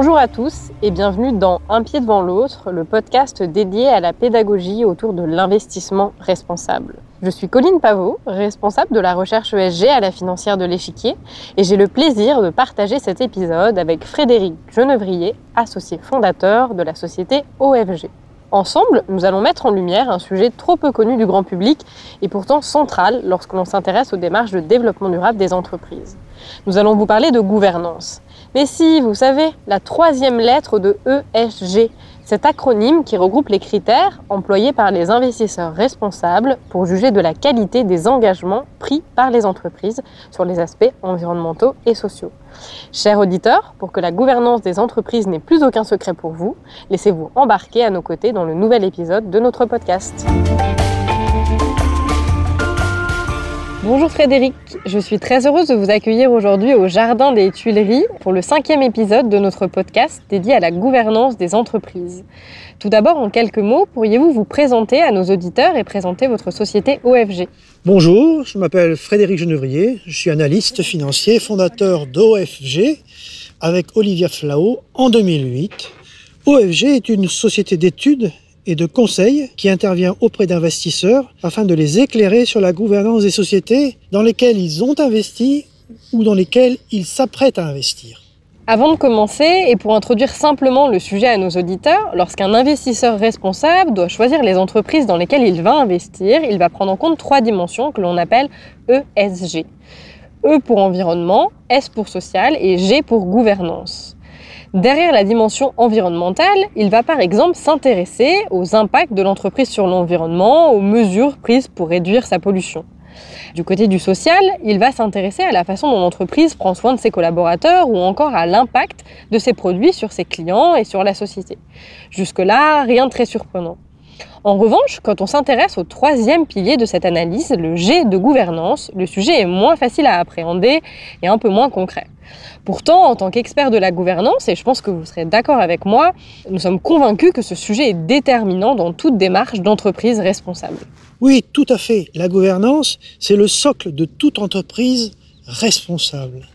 Bonjour à tous et bienvenue dans Un pied devant l'autre, le podcast dédié à la pédagogie autour de l'investissement responsable. Je suis Colline Pavot, responsable de la recherche ESG à la financière de l'échiquier, et j'ai le plaisir de partager cet épisode avec Frédéric Genevrier, associé fondateur de la société OFG. Ensemble, nous allons mettre en lumière un sujet trop peu connu du grand public et pourtant central lorsque l'on s'intéresse aux démarches de développement durable des entreprises. Nous allons vous parler de gouvernance. Mais si, vous savez, la troisième lettre de ESG, cet acronyme qui regroupe les critères employés par les investisseurs responsables pour juger de la qualité des engagements pris par les entreprises sur les aspects environnementaux et sociaux. Chers auditeurs, pour que la gouvernance des entreprises n'ait plus aucun secret pour vous, laissez-vous embarquer à nos côtés dans le nouvel épisode de notre podcast. Bonjour Frédéric, je suis très heureuse de vous accueillir aujourd'hui au Jardin des Tuileries pour le cinquième épisode de notre podcast dédié à la gouvernance des entreprises. Tout d'abord, en quelques mots, pourriez-vous vous présenter à nos auditeurs et présenter votre société OFG Bonjour, je m'appelle Frédéric Genevrier, je suis analyste financier, fondateur d'OFG avec Olivia Flao en 2008. OFG est une société d'études et de conseil qui intervient auprès d'investisseurs afin de les éclairer sur la gouvernance des sociétés dans lesquelles ils ont investi ou dans lesquelles ils s'apprêtent à investir. Avant de commencer, et pour introduire simplement le sujet à nos auditeurs, lorsqu'un investisseur responsable doit choisir les entreprises dans lesquelles il va investir, il va prendre en compte trois dimensions que l'on appelle ESG. E pour environnement, S pour social et G pour gouvernance. Derrière la dimension environnementale, il va par exemple s'intéresser aux impacts de l'entreprise sur l'environnement, aux mesures prises pour réduire sa pollution. Du côté du social, il va s'intéresser à la façon dont l'entreprise prend soin de ses collaborateurs ou encore à l'impact de ses produits sur ses clients et sur la société. Jusque-là, rien de très surprenant. En revanche, quand on s'intéresse au troisième pilier de cette analyse, le G de gouvernance, le sujet est moins facile à appréhender et un peu moins concret. Pourtant, en tant qu'expert de la gouvernance, et je pense que vous serez d'accord avec moi, nous sommes convaincus que ce sujet est déterminant dans toute démarche d'entreprise responsable. Oui, tout à fait. La gouvernance, c'est le socle de toute entreprise responsable.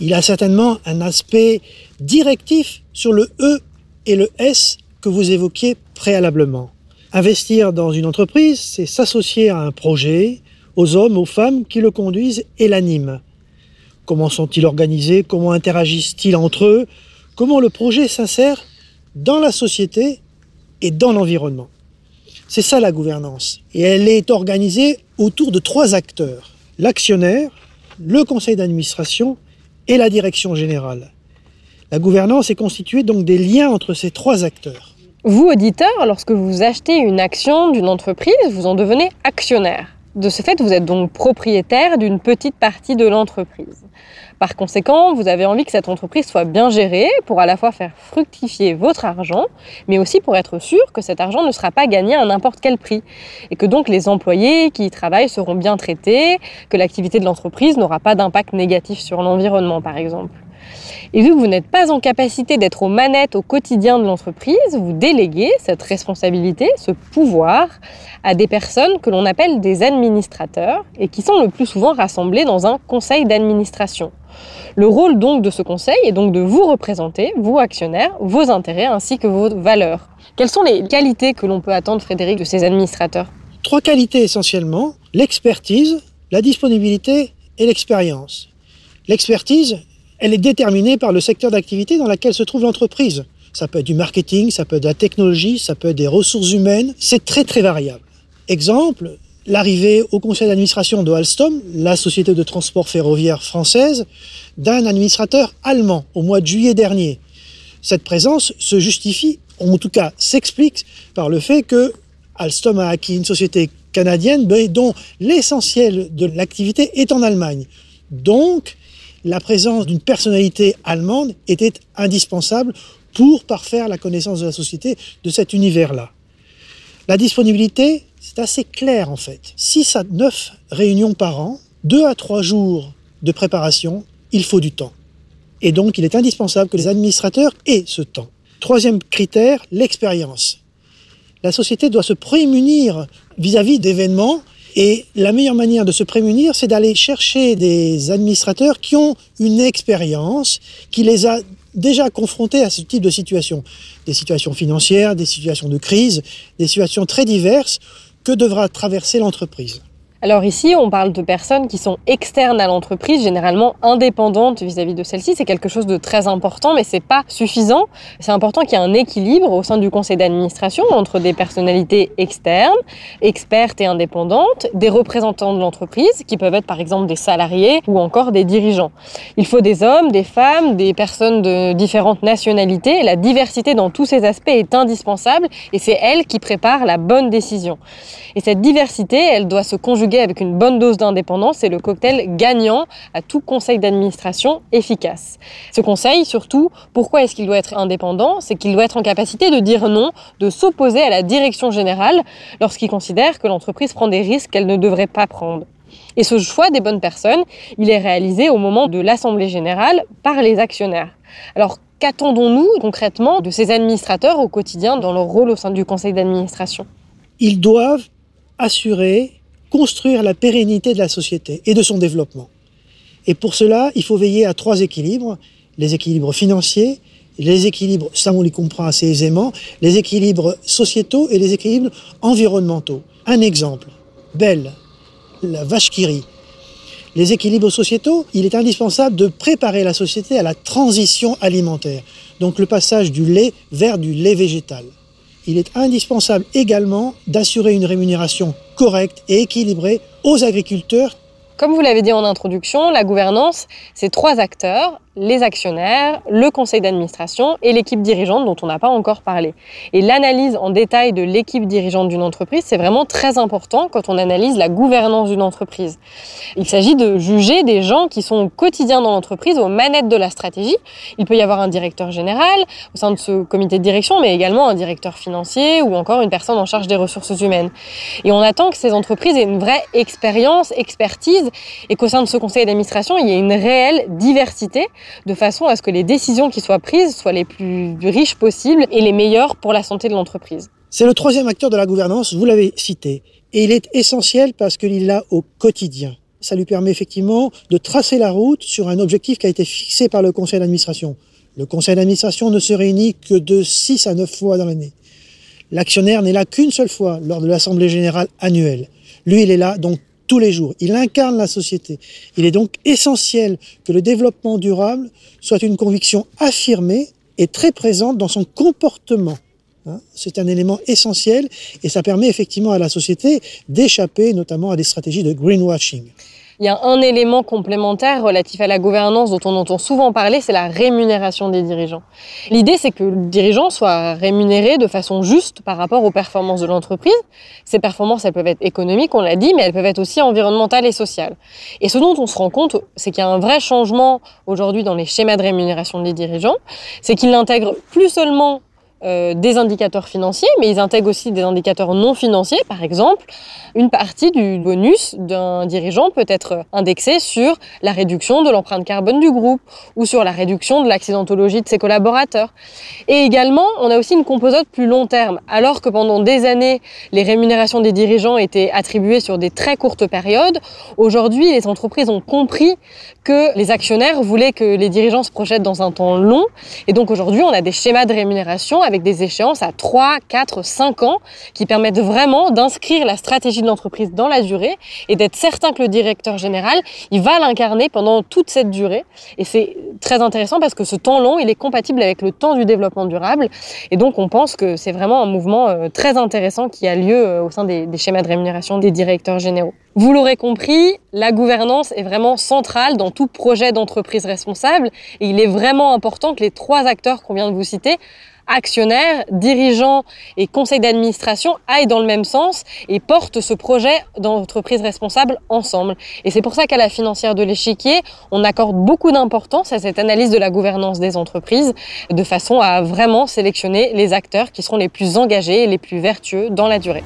Il a certainement un aspect directif sur le E et le S que vous évoquiez préalablement. Investir dans une entreprise, c'est s'associer à un projet, aux hommes, aux femmes qui le conduisent et l'animent. Comment sont-ils organisés? Comment interagissent-ils entre eux? Comment le projet s'insère dans la société et dans l'environnement? C'est ça la gouvernance. Et elle est organisée autour de trois acteurs. L'actionnaire, le conseil d'administration et la direction générale. La gouvernance est constituée donc des liens entre ces trois acteurs. Vous, auditeur, lorsque vous achetez une action d'une entreprise, vous en devenez actionnaire. De ce fait, vous êtes donc propriétaire d'une petite partie de l'entreprise. Par conséquent, vous avez envie que cette entreprise soit bien gérée pour à la fois faire fructifier votre argent, mais aussi pour être sûr que cet argent ne sera pas gagné à n'importe quel prix. Et que donc les employés qui y travaillent seront bien traités, que l'activité de l'entreprise n'aura pas d'impact négatif sur l'environnement, par exemple. Et vu que vous n'êtes pas en capacité d'être aux manettes au quotidien de l'entreprise, vous déléguez cette responsabilité, ce pouvoir, à des personnes que l'on appelle des administrateurs et qui sont le plus souvent rassemblés dans un conseil d'administration. Le rôle donc de ce conseil est donc de vous représenter, vous actionnaires, vos intérêts ainsi que vos valeurs. Quelles sont les qualités que l'on peut attendre, Frédéric, de ces administrateurs? Trois qualités essentiellement, l'expertise, la disponibilité et l'expérience. L'expertise, elle est déterminée par le secteur d'activité dans lequel se trouve l'entreprise. Ça peut être du marketing, ça peut être de la technologie, ça peut être des ressources humaines. C'est très très variable. Exemple, l'arrivée au conseil d'administration de Alstom, la société de transport ferroviaire française, d'un administrateur allemand au mois de juillet dernier. Cette présence se justifie, ou en tout cas s'explique par le fait que Alstom a acquis une société canadienne dont l'essentiel de l'activité est en Allemagne. Donc, la présence d'une personnalité allemande était indispensable pour parfaire la connaissance de la société de cet univers-là. La disponibilité, c'est assez clair en fait. 6 à 9 réunions par an, 2 à 3 jours de préparation, il faut du temps. Et donc il est indispensable que les administrateurs aient ce temps. Troisième critère, l'expérience. La société doit se prémunir vis-à-vis d'événements et la meilleure manière de se prémunir, c'est d'aller chercher des administrateurs qui ont une expérience, qui les a déjà confrontés à ce type de situation. Des situations financières, des situations de crise, des situations très diverses que devra traverser l'entreprise? Alors ici, on parle de personnes qui sont externes à l'entreprise, généralement indépendantes vis-à-vis de celle-ci. C'est quelque chose de très important, mais c'est pas suffisant. C'est important qu'il y ait un équilibre au sein du conseil d'administration entre des personnalités externes, expertes et indépendantes, des représentants de l'entreprise, qui peuvent être par exemple des salariés ou encore des dirigeants. Il faut des hommes, des femmes, des personnes de différentes nationalités. La diversité dans tous ces aspects est indispensable et c'est elle qui prépare la bonne décision. Et cette diversité, elle doit se conjuguer avec une bonne dose d'indépendance, c'est le cocktail gagnant à tout conseil d'administration efficace. Ce conseil, surtout, pourquoi est-ce qu'il doit être indépendant? C'est qu'il doit être en capacité de dire non, de s'opposer à la direction générale lorsqu'il considère que l'entreprise prend des risques qu'elle ne devrait pas prendre. Et ce choix des bonnes personnes, il est réalisé au moment de l'Assemblée générale par les actionnaires. Alors, qu'attendons-nous concrètement de ces administrateurs au quotidien dans leur rôle au sein du conseil d'administration? Ils doivent assurer construire la pérennité de la société et de son développement. Et pour cela, il faut veiller à trois équilibres. Les équilibres financiers, les équilibres, ça on les comprend assez aisément, les équilibres sociétaux et les équilibres environnementaux. Un exemple, Belle, la vache qui rit. Les équilibres sociétaux, il est indispensable de préparer la société à la transition alimentaire, donc le passage du lait vers du lait végétal il est indispensable également d'assurer une rémunération correcte et équilibrée aux agriculteurs. Comme vous l'avez dit en introduction, la gouvernance, c'est trois acteurs les actionnaires, le conseil d'administration et l'équipe dirigeante dont on n'a pas encore parlé. Et l'analyse en détail de l'équipe dirigeante d'une entreprise, c'est vraiment très important quand on analyse la gouvernance d'une entreprise. Il s'agit de juger des gens qui sont au quotidien dans l'entreprise, aux manettes de la stratégie. Il peut y avoir un directeur général au sein de ce comité de direction, mais également un directeur financier ou encore une personne en charge des ressources humaines. Et on attend que ces entreprises aient une vraie expérience, expertise, et qu'au sein de ce conseil d'administration, il y ait une réelle diversité de façon à ce que les décisions qui soient prises soient les plus riches possibles et les meilleures pour la santé de l'entreprise. C'est le troisième acteur de la gouvernance, vous l'avez cité, et il est essentiel parce qu'il l'a au quotidien. Ça lui permet effectivement de tracer la route sur un objectif qui a été fixé par le conseil d'administration. Le conseil d'administration ne se réunit que de 6 à 9 fois dans l'année. L'actionnaire n'est là qu'une seule fois lors de l'assemblée générale annuelle. Lui, il est là donc tous les jours. Il incarne la société. Il est donc essentiel que le développement durable soit une conviction affirmée et très présente dans son comportement. Hein. C'est un élément essentiel et ça permet effectivement à la société d'échapper notamment à des stratégies de greenwashing. Il y a un élément complémentaire relatif à la gouvernance dont on entend souvent parler, c'est la rémunération des dirigeants. L'idée, c'est que le dirigeant soit rémunéré de façon juste par rapport aux performances de l'entreprise. Ces performances, elles peuvent être économiques, on l'a dit, mais elles peuvent être aussi environnementales et sociales. Et ce dont on se rend compte, c'est qu'il y a un vrai changement aujourd'hui dans les schémas de rémunération des dirigeants, c'est qu'ils n'intègrent plus seulement euh, des indicateurs financiers, mais ils intègrent aussi des indicateurs non financiers. Par exemple, une partie du bonus d'un dirigeant peut être indexée sur la réduction de l'empreinte carbone du groupe ou sur la réduction de l'accidentologie de ses collaborateurs. Et également, on a aussi une composante plus long terme. Alors que pendant des années, les rémunérations des dirigeants étaient attribuées sur des très courtes périodes, aujourd'hui, les entreprises ont compris que les actionnaires voulaient que les dirigeants se projettent dans un temps long. Et donc aujourd'hui, on a des schémas de rémunération avec des échéances à 3, 4, 5 ans qui permettent vraiment d'inscrire la stratégie de l'entreprise dans la durée et d'être certain que le directeur général, il va l'incarner pendant toute cette durée. Et c'est très intéressant parce que ce temps long, il est compatible avec le temps du développement durable. Et donc on pense que c'est vraiment un mouvement euh, très intéressant qui a lieu euh, au sein des, des schémas de rémunération des directeurs généraux. Vous l'aurez compris, la gouvernance est vraiment centrale dans tout projet d'entreprise responsable et il est vraiment important que les trois acteurs qu'on vient de vous citer actionnaires, dirigeants et conseils d'administration aillent dans le même sens et portent ce projet d'entreprise responsable ensemble. Et c'est pour ça qu'à la financière de l'échiquier, on accorde beaucoup d'importance à cette analyse de la gouvernance des entreprises de façon à vraiment sélectionner les acteurs qui seront les plus engagés et les plus vertueux dans la durée.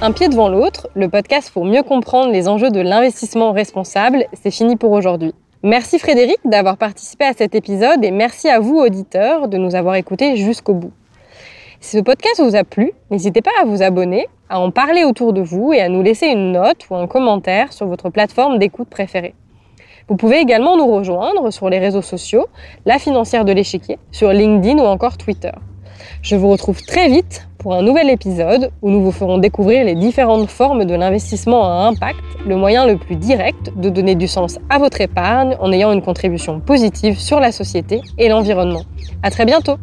Un pied devant l'autre, le podcast pour mieux comprendre les enjeux de l'investissement responsable, c'est fini pour aujourd'hui. Merci Frédéric d'avoir participé à cet épisode et merci à vous auditeurs de nous avoir écoutés jusqu'au bout. Si ce podcast vous a plu, n'hésitez pas à vous abonner, à en parler autour de vous et à nous laisser une note ou un commentaire sur votre plateforme d'écoute préférée. Vous pouvez également nous rejoindre sur les réseaux sociaux, la financière de l'échiquier, sur LinkedIn ou encore Twitter. Je vous retrouve très vite pour un nouvel épisode où nous vous ferons découvrir les différentes formes de l'investissement à impact, le moyen le plus direct de donner du sens à votre épargne en ayant une contribution positive sur la société et l'environnement. À très bientôt!